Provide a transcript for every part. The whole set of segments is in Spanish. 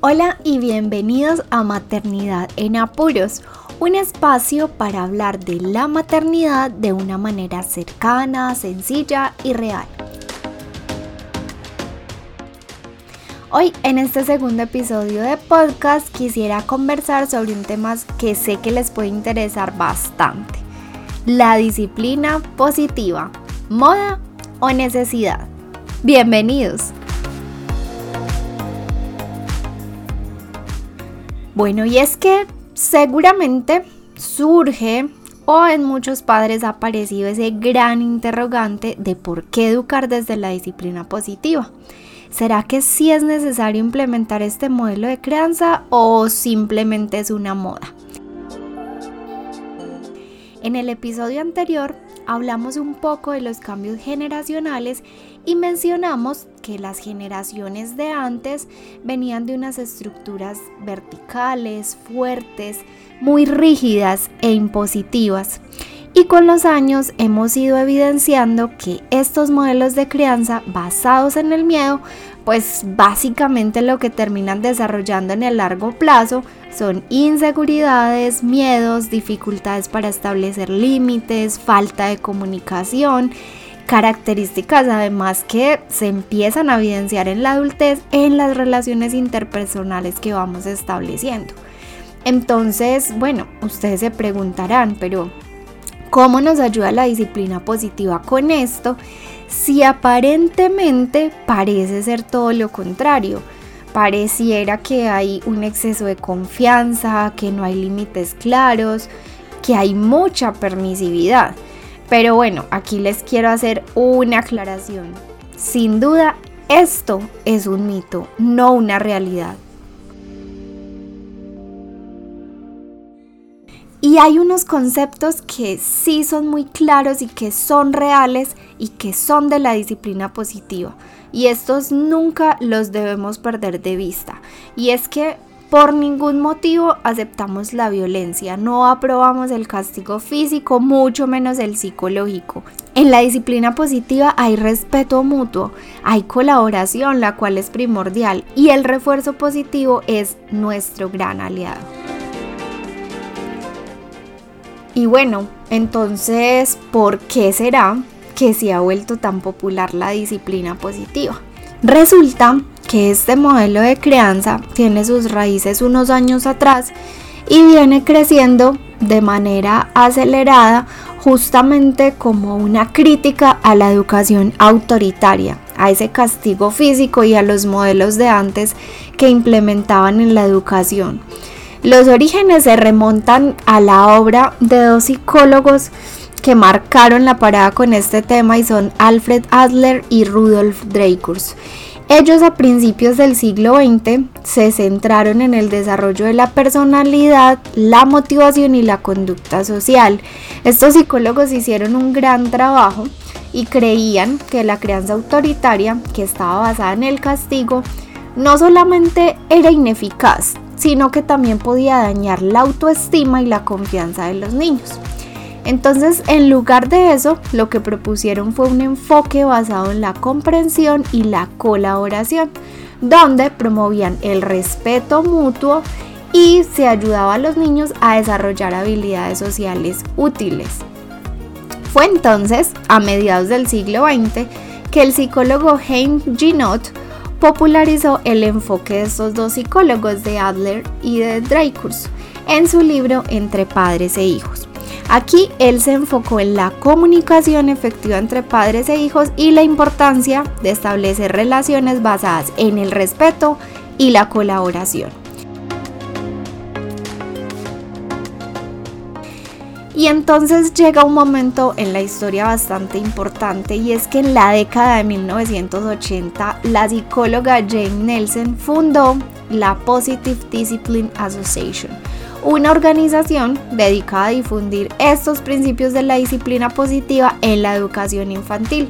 Hola y bienvenidos a Maternidad en Apuros, un espacio para hablar de la maternidad de una manera cercana, sencilla y real. Hoy en este segundo episodio de podcast quisiera conversar sobre un tema que sé que les puede interesar bastante. La disciplina positiva, moda o necesidad. Bienvenidos. Bueno, y es que seguramente surge o en muchos padres ha aparecido ese gran interrogante de por qué educar desde la disciplina positiva. ¿Será que sí es necesario implementar este modelo de crianza o simplemente es una moda? En el episodio anterior hablamos un poco de los cambios generacionales y mencionamos que las generaciones de antes venían de unas estructuras verticales, fuertes, muy rígidas e impositivas. Y con los años hemos ido evidenciando que estos modelos de crianza basados en el miedo, pues básicamente lo que terminan desarrollando en el largo plazo son inseguridades, miedos, dificultades para establecer límites, falta de comunicación, características además que se empiezan a evidenciar en la adultez en las relaciones interpersonales que vamos estableciendo. Entonces, bueno, ustedes se preguntarán, pero ¿cómo nos ayuda la disciplina positiva con esto? Si aparentemente parece ser todo lo contrario pareciera que hay un exceso de confianza, que no hay límites claros, que hay mucha permisividad. Pero bueno, aquí les quiero hacer una aclaración. Sin duda, esto es un mito, no una realidad. Y hay unos conceptos que sí son muy claros y que son reales y que son de la disciplina positiva. Y estos nunca los debemos perder de vista. Y es que por ningún motivo aceptamos la violencia, no aprobamos el castigo físico, mucho menos el psicológico. En la disciplina positiva hay respeto mutuo, hay colaboración, la cual es primordial, y el refuerzo positivo es nuestro gran aliado. Y bueno, entonces, ¿por qué será que se ha vuelto tan popular la disciplina positiva. Resulta que este modelo de crianza tiene sus raíces unos años atrás y viene creciendo de manera acelerada justamente como una crítica a la educación autoritaria, a ese castigo físico y a los modelos de antes que implementaban en la educación. Los orígenes se remontan a la obra de dos psicólogos que marcaron la parada con este tema y son Alfred Adler y Rudolf Dreikurs. Ellos a principios del siglo XX se centraron en el desarrollo de la personalidad, la motivación y la conducta social. Estos psicólogos hicieron un gran trabajo y creían que la crianza autoritaria, que estaba basada en el castigo, no solamente era ineficaz, sino que también podía dañar la autoestima y la confianza de los niños. Entonces, en lugar de eso, lo que propusieron fue un enfoque basado en la comprensión y la colaboración, donde promovían el respeto mutuo y se ayudaba a los niños a desarrollar habilidades sociales útiles. Fue entonces, a mediados del siglo XX, que el psicólogo Hein Ginot popularizó el enfoque de estos dos psicólogos de Adler y de Dreikurs en su libro Entre padres e hijos. Aquí él se enfocó en la comunicación efectiva entre padres e hijos y la importancia de establecer relaciones basadas en el respeto y la colaboración. Y entonces llega un momento en la historia bastante importante y es que en la década de 1980 la psicóloga Jane Nelson fundó la Positive Discipline Association una organización dedicada a difundir estos principios de la disciplina positiva en la educación infantil.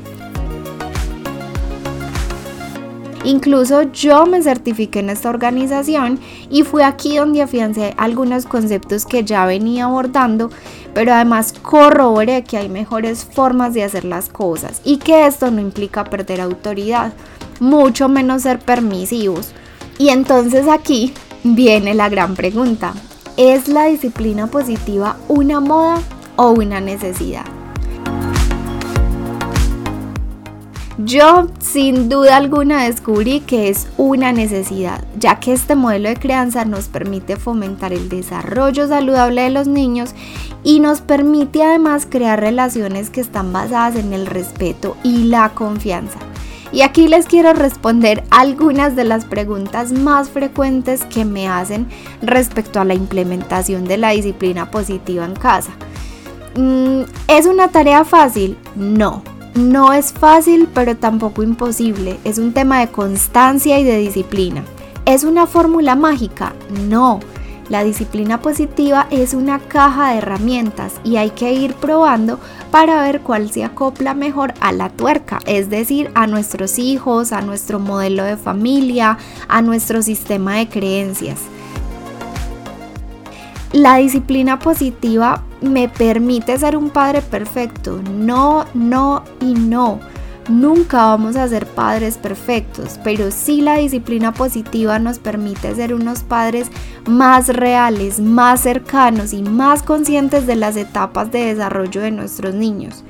Incluso yo me certifiqué en esta organización y fue aquí donde afiancé algunos conceptos que ya venía abordando, pero además corroboré que hay mejores formas de hacer las cosas y que esto no implica perder autoridad, mucho menos ser permisivos Y entonces aquí viene la gran pregunta. ¿Es la disciplina positiva una moda o una necesidad? Yo sin duda alguna descubrí que es una necesidad, ya que este modelo de crianza nos permite fomentar el desarrollo saludable de los niños y nos permite además crear relaciones que están basadas en el respeto y la confianza. Y aquí les quiero responder algunas de las preguntas más frecuentes que me hacen respecto a la implementación de la disciplina positiva en casa. Mm, ¿Es una tarea fácil? No no es fácil, pero tampoco imposible. Es un tema de constancia y de disciplina. ¿Es una fórmula mágica? No. La disciplina positiva es una caja de herramientas y hay que ir probando para ver cuál se acopla mejor a la tuerca, es decir, a nuestros hijos, a nuestro modelo de familia, a nuestro sistema de creencias. La disciplina positiva me permite ser un padre perfecto. No, no y no. Nunca vamos a ser padres perfectos, pero sí la disciplina positiva nos permite ser unos padres más reales, más cercanos y más conscientes de las etapas de desarrollo de nuestros niños.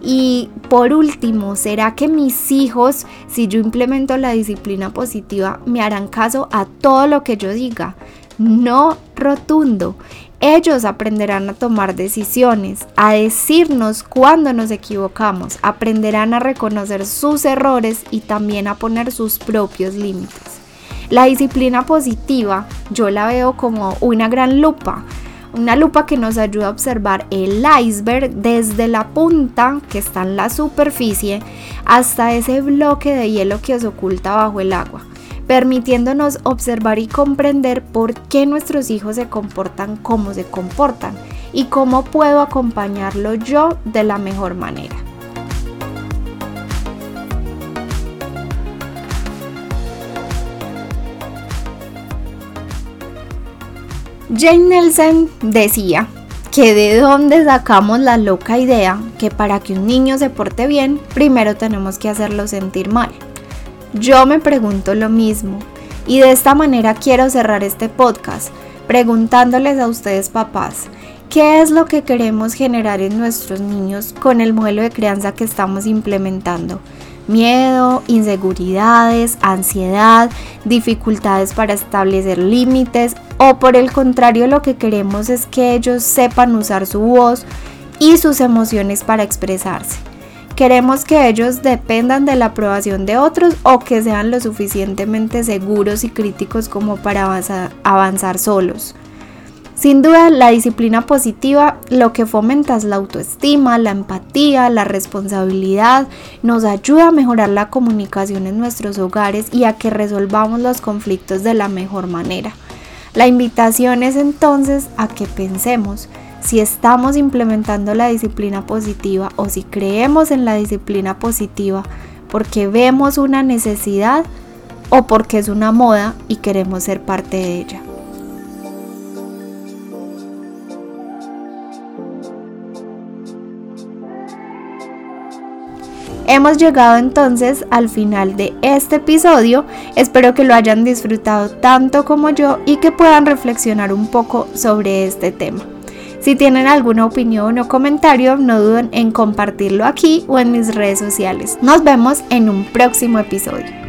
Y por último, ¿será que mis hijos, si yo implemento la disciplina positiva, me harán caso a todo lo que yo diga? No rotundo. Ellos aprenderán a tomar decisiones, a decirnos cuando nos equivocamos, aprenderán a reconocer sus errores y también a poner sus propios límites. La disciplina positiva yo la veo como una gran lupa, una lupa que nos ayuda a observar el iceberg desde la punta que está en la superficie hasta ese bloque de hielo que se oculta bajo el agua permitiéndonos observar y comprender por qué nuestros hijos se comportan como se comportan y cómo puedo acompañarlo yo de la mejor manera. Jane Nelson decía que de dónde sacamos la loca idea que para que un niño se porte bien, primero tenemos que hacerlo sentir mal. Yo me pregunto lo mismo y de esta manera quiero cerrar este podcast preguntándoles a ustedes papás, ¿qué es lo que queremos generar en nuestros niños con el modelo de crianza que estamos implementando? Miedo, inseguridades, ansiedad, dificultades para establecer límites o por el contrario lo que queremos es que ellos sepan usar su voz y sus emociones para expresarse. Queremos que ellos dependan de la aprobación de otros o que sean lo suficientemente seguros y críticos como para avanzar, solos. Sin duda, la disciplina positiva lo que fomenta es la autoestima, la empatía, la responsabilidad, nos ayuda a mejorar la comunicación en nuestros hogares y a que resolvamos los conflictos de la mejor manera. La invitación es entonces a que pensemos, si estamos implementando la disciplina positiva o si creemos en la disciplina positiva porque vemos una necesidad o porque es una moda y queremos ser parte de ella. Hemos llegado entonces al final de este episodio. Espero que lo hayan disfrutado tanto como yo y que puedan reflexionar un poco sobre este tema. Si tienen alguna opinión o comentario, no duden en compartirlo aquí o en mis redes sociales. Nos vemos en un próximo episodio.